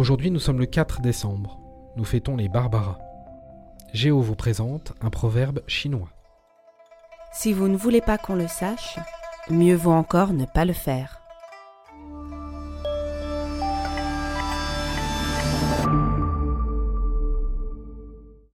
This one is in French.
Aujourd'hui, nous sommes le 4 décembre. Nous fêtons les Barbaras. Géo vous présente un proverbe chinois. Si vous ne voulez pas qu'on le sache, mieux vaut encore ne pas le faire.